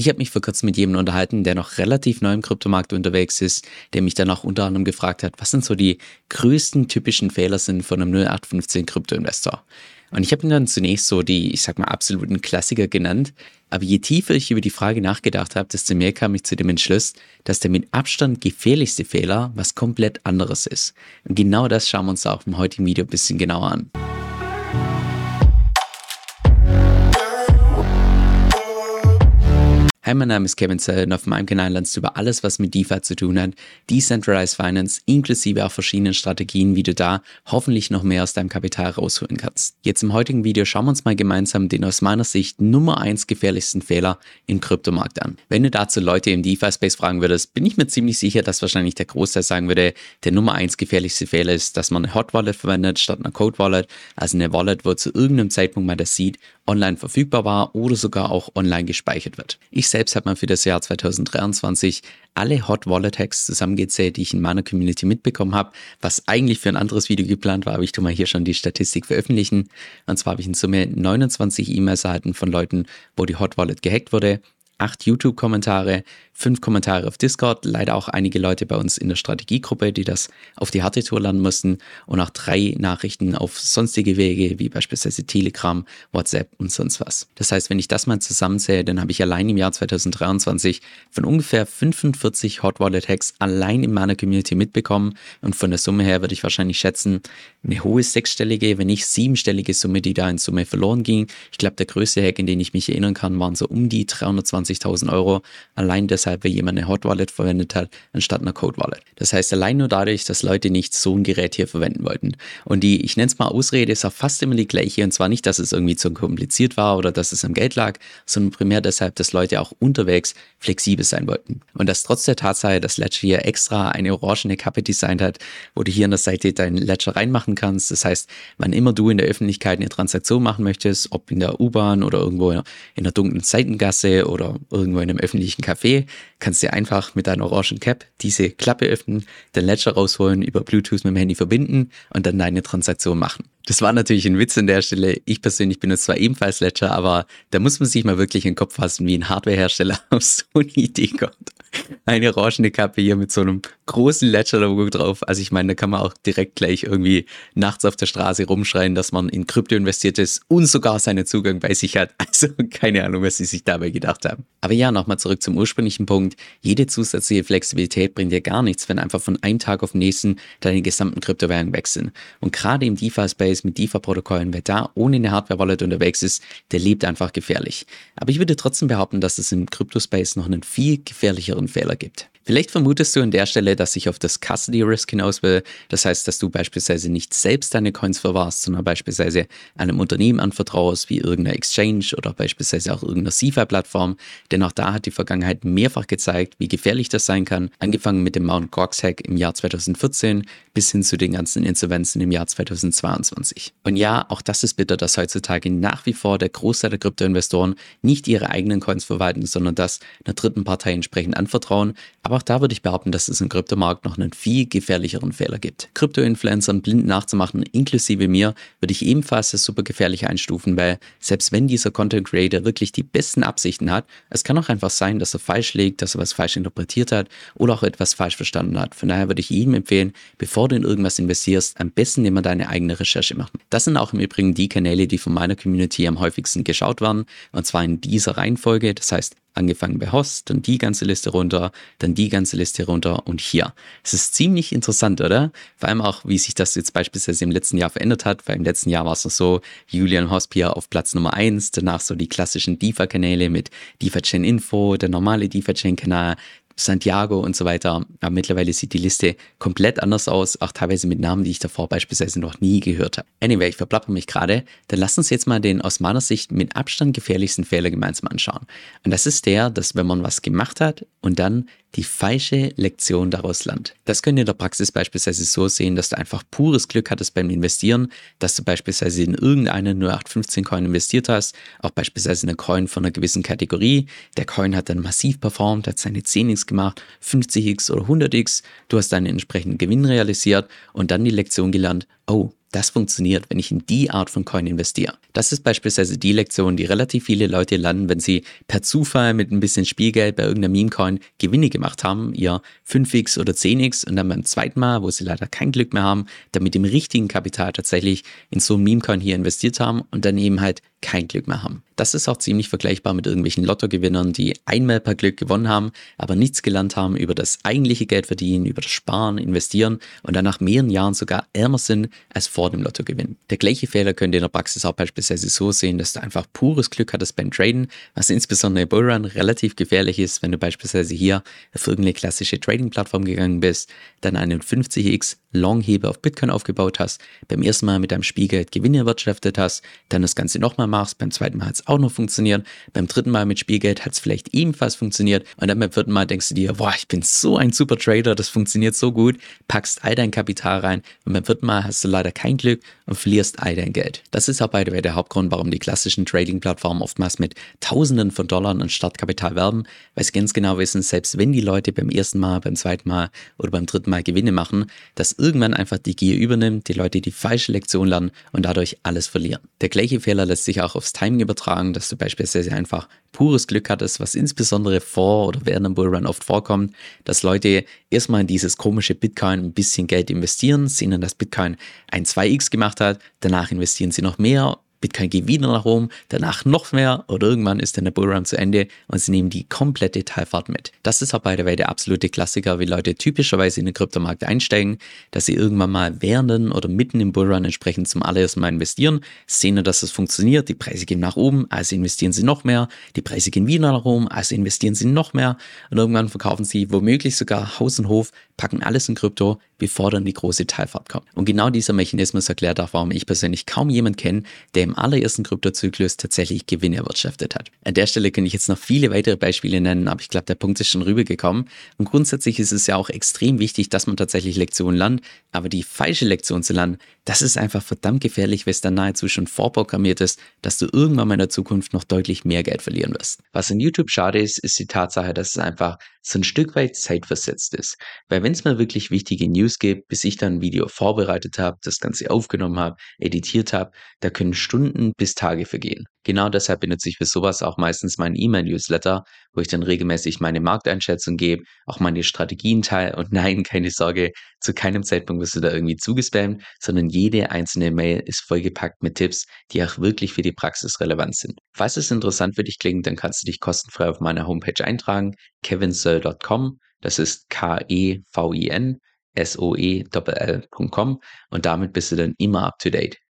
Ich habe mich vor kurzem mit jemandem unterhalten, der noch relativ neu im Kryptomarkt unterwegs ist, der mich dann auch unter anderem gefragt hat, was sind so die größten typischen Fehler sind von einem 0815 Kryptoinvestor. Und ich habe ihn dann zunächst so die, ich sag mal, absoluten Klassiker genannt. Aber je tiefer ich über die Frage nachgedacht habe, desto mehr kam ich zu dem Entschluss, dass der mit Abstand gefährlichste Fehler was komplett anderes ist. Und genau das schauen wir uns auch im heutigen Video ein bisschen genauer an. Hi, mein Name ist Kevin Zell und auf meinem Kanal lernst du über alles, was mit DeFi zu tun hat, Decentralized Finance, inklusive auch verschiedenen Strategien, wie du da hoffentlich noch mehr aus deinem Kapital rausholen kannst. Jetzt im heutigen Video schauen wir uns mal gemeinsam den aus meiner Sicht Nummer eins gefährlichsten Fehler im Kryptomarkt an. Wenn du dazu Leute im DeFi-Space fragen würdest, bin ich mir ziemlich sicher, dass wahrscheinlich der Großteil sagen würde, der Nummer eins gefährlichste Fehler ist, dass man eine Hot Wallet verwendet statt einer Code Wallet, also eine Wallet, wo zu irgendeinem Zeitpunkt mal das Seed online verfügbar war oder sogar auch online gespeichert wird. Ich selbst habe mal für das Jahr 2023 alle Hot Wallet Hacks zusammengezählt, die ich in meiner Community mitbekommen habe, was eigentlich für ein anderes Video geplant war, aber ich tue mal hier schon die Statistik veröffentlichen. Und zwar habe ich in Summe 29 E-Mails erhalten von Leuten, wo die Hot Wallet gehackt wurde acht YouTube-Kommentare, fünf Kommentare auf Discord, leider auch einige Leute bei uns in der Strategiegruppe, die das auf die harte Tour lernen mussten und auch drei Nachrichten auf sonstige Wege, wie beispielsweise Telegram, WhatsApp und sonst was. Das heißt, wenn ich das mal zusammenzähle, dann habe ich allein im Jahr 2023 von ungefähr 45 Hot Wallet Hacks allein in meiner Community mitbekommen und von der Summe her würde ich wahrscheinlich schätzen, eine hohe sechsstellige, wenn nicht siebenstellige Summe, die da in Summe verloren ging. Ich glaube, der größte Hack, in den ich mich erinnern kann, waren so um die 320 20.000 Euro allein deshalb, weil jemand eine Hot Wallet verwendet hat, anstatt einer Code Wallet. Das heißt, allein nur dadurch, dass Leute nicht so ein Gerät hier verwenden wollten. Und die, ich nenne es mal Ausrede, ist auch fast immer die gleiche. Und zwar nicht, dass es irgendwie zu kompliziert war oder dass es am Geld lag, sondern primär deshalb, dass Leute auch unterwegs flexibel sein wollten. Und das trotz der Tatsache, dass Ledger hier extra eine orangene Kappe designt hat, wo du hier an der Seite deinen Ledger reinmachen kannst. Das heißt, wann immer du in der Öffentlichkeit eine Transaktion machen möchtest, ob in der U-Bahn oder irgendwo in der dunklen Seitengasse oder irgendwo in einem öffentlichen Café, kannst du einfach mit deiner orangen Cap diese Klappe öffnen, den Ledger rausholen, über Bluetooth mit dem Handy verbinden und dann deine Transaktion machen. Das war natürlich ein Witz an der Stelle. Ich persönlich benutze zwar ebenfalls Ledger, aber da muss man sich mal wirklich in den Kopf fassen, wie ein Hardwarehersteller auf so eine Idee kommt. Eine orangene Kappe hier mit so einem großen Ledger-Logo drauf. Also ich meine, da kann man auch direkt gleich irgendwie nachts auf der Straße rumschreien, dass man in Krypto investiert ist und sogar seinen Zugang bei sich hat. Also keine Ahnung, was sie sich dabei gedacht haben. Aber ja, nochmal zurück zum ursprünglichen Punkt. Jede zusätzliche Flexibilität bringt dir gar nichts, wenn einfach von einem Tag auf den nächsten deine gesamten Kryptowährungen wechseln. Und gerade im DeFi-Space mit DeFi-Protokollen, wer da ohne eine Hardware-Wallet unterwegs ist, der lebt einfach gefährlich. Aber ich würde trotzdem behaupten, dass es im Krypto-Space noch einen viel gefährlicheren Fehler gibt. Vielleicht vermutest du an der Stelle, dass ich auf das Custody Risk hinaus will. Das heißt, dass du beispielsweise nicht selbst deine Coins verwahrst, sondern beispielsweise einem Unternehmen anvertraust, wie irgendeiner Exchange oder beispielsweise auch irgendeiner CeFi-Plattform. Denn auch da hat die Vergangenheit mehrfach gezeigt, wie gefährlich das sein kann. Angefangen mit dem Mount Gox Hack im Jahr 2014 bis hin zu den ganzen Insolvenzen im Jahr 2022. Und ja, auch das ist bitter, dass heutzutage nach wie vor der Großteil der Kryptoinvestoren nicht ihre eigenen Coins verwalten, sondern das einer dritten Partei entsprechend anvertrauen. Aber auch da würde ich behaupten, dass es im Kryptomarkt noch einen viel gefährlicheren Fehler gibt. Krypto-Influencern blind nachzumachen, inklusive mir, würde ich ebenfalls als super gefährlich einstufen, weil selbst wenn dieser Content Creator wirklich die besten Absichten hat, es kann auch einfach sein, dass er falsch liegt, dass er was falsch interpretiert hat oder auch etwas falsch verstanden hat. Von daher würde ich jedem empfehlen, bevor du in irgendwas investierst, am besten immer deine eigene Recherche machen. Das sind auch im Übrigen die Kanäle, die von meiner Community am häufigsten geschaut werden, und zwar in dieser Reihenfolge. Das heißt, angefangen bei Host, dann die ganze Liste runter, dann die ganze Liste runter und hier. Es ist ziemlich interessant, oder? Vor allem auch, wie sich das jetzt beispielsweise im letzten Jahr verändert hat, weil im letzten Jahr war es noch so, Julian Hospier auf Platz Nummer eins, danach so die klassischen DeFi-Kanäle mit DeFi-Chain Info, der normale DeFi-Chain-Kanal, Santiago und so weiter. Aber mittlerweile sieht die Liste komplett anders aus, auch teilweise mit Namen, die ich davor beispielsweise noch nie gehört habe. Anyway, ich verplapper mich gerade. Dann lass uns jetzt mal den aus meiner Sicht mit Abstand gefährlichsten Fehler gemeinsam anschauen. Und das ist der, dass wenn man was gemacht hat und dann die falsche Lektion daraus lernt. Das könnt in der Praxis beispielsweise so sehen, dass du einfach pures Glück hattest beim Investieren, dass du beispielsweise in irgendeinen 0815 Coin investiert hast, auch beispielsweise in einen Coin von einer gewissen Kategorie. Der Coin hat dann massiv performt, hat seine 10x gemacht, 50x oder 100x. Du hast deinen entsprechenden Gewinn realisiert und dann die Lektion gelernt, oh, das funktioniert, wenn ich in die Art von Coin investiere. Das ist beispielsweise die Lektion, die relativ viele Leute lernen, wenn sie per Zufall mit ein bisschen Spielgeld bei irgendeiner Meme-Coin Gewinne gemacht haben, ihr 5x oder 10x und dann beim zweiten Mal, wo sie leider kein Glück mehr haben, dann mit dem richtigen Kapital tatsächlich in so ein Meme-Coin hier investiert haben und dann eben halt kein Glück mehr haben. Das ist auch ziemlich vergleichbar mit irgendwelchen Lottogewinnern, die einmal per Glück gewonnen haben, aber nichts gelernt haben über das eigentliche Geld verdienen, über das Sparen, Investieren und dann nach mehreren Jahren sogar ärmer sind als vor dem Lottogewinn. Der gleiche Fehler könnt ihr in der Praxis auch beispielsweise so sehen, dass du einfach pures Glück hattest beim Traden, was insbesondere im Bullrun relativ gefährlich ist, wenn du beispielsweise hier auf irgendeine klassische Trading-Plattform gegangen bist, dann einen 50x Longhebe auf Bitcoin aufgebaut hast, beim ersten Mal mit deinem Spielgeld Gewinne erwirtschaftet hast, dann das Ganze nochmal machst, beim zweiten Mal hat es auch noch funktioniert, beim dritten Mal mit Spielgeld hat es vielleicht ebenfalls funktioniert und dann beim vierten Mal denkst du dir, boah, ich bin so ein super Trader, das funktioniert so gut, packst all dein Kapital rein und beim vierten Mal hast du leider kein Glück und verlierst all dein Geld. Das ist auch the way der Hauptgrund, warum die klassischen Trading-Plattformen oftmals mit Tausenden von Dollar an Startkapital werben, weil sie ganz genau wissen, selbst wenn die Leute beim ersten Mal, beim zweiten Mal oder beim dritten Mal Gewinne machen, dass irgendwann einfach die Gier übernimmt, die Leute die falsche Lektion lernen und dadurch alles verlieren. Der gleiche Fehler lässt sich auch aufs Timing übertragen, dass du beispielsweise einfach pures Glück hattest, was insbesondere vor oder während dem Bullrun oft vorkommt, dass Leute erstmal in dieses komische Bitcoin ein bisschen Geld investieren, sehen dann, dass Bitcoin ein 2x gemacht hat, danach investieren sie noch mehr Bitcoin geht wieder nach oben, danach noch mehr oder irgendwann ist dann der Bullrun zu Ende und sie nehmen die komplette Teilfahrt mit. Das ist auch bei der Way der absolute Klassiker, wie Leute typischerweise in den Kryptomarkt einsteigen, dass sie irgendwann mal während oder mitten im Bullrun entsprechend zum allerersten Mal investieren, sehen, dass es funktioniert, die Preise gehen nach oben, also investieren sie noch mehr, die Preise gehen wieder nach oben, also investieren sie noch mehr und irgendwann verkaufen sie womöglich sogar Haus und Hof, packen alles in Krypto, bevor dann die große Teilfahrt kommt. Und genau dieser Mechanismus erklärt auch, warum ich persönlich kaum jemanden kenne, der im allerersten Kryptozyklus tatsächlich Gewinne erwirtschaftet hat. An der Stelle könnte ich jetzt noch viele weitere Beispiele nennen, aber ich glaube, der Punkt ist schon rübergekommen. Und grundsätzlich ist es ja auch extrem wichtig, dass man tatsächlich Lektionen lernt, aber die falsche Lektion zu lernen, das ist einfach verdammt gefährlich, weil es dann nahezu schon vorprogrammiert ist, dass du irgendwann mal in der Zukunft noch deutlich mehr Geld verlieren wirst. Was in YouTube schade ist, ist die Tatsache, dass es einfach so ein Stück weit zeitversetzt ist. Weil wenn es mal wirklich wichtige News gibt, bis ich dann ein Video vorbereitet habe, das Ganze aufgenommen habe, editiert habe, da können Stunden bis Tage vergehen. Genau deshalb benutze ich für sowas auch meistens meinen E-Mail-Newsletter, wo ich dann regelmäßig meine Markteinschätzung gebe, auch meine Strategien teile und nein, keine Sorge, zu keinem Zeitpunkt wirst du da irgendwie zugespammt, sondern jede einzelne Mail ist vollgepackt mit Tipps, die auch wirklich für die Praxis relevant sind. Falls es interessant für dich klingt, dann kannst du dich kostenfrei auf meiner Homepage eintragen, kevinsoe.com. Das ist K-E-V-I-N S-O-E-L.com und damit bist du dann immer up to date.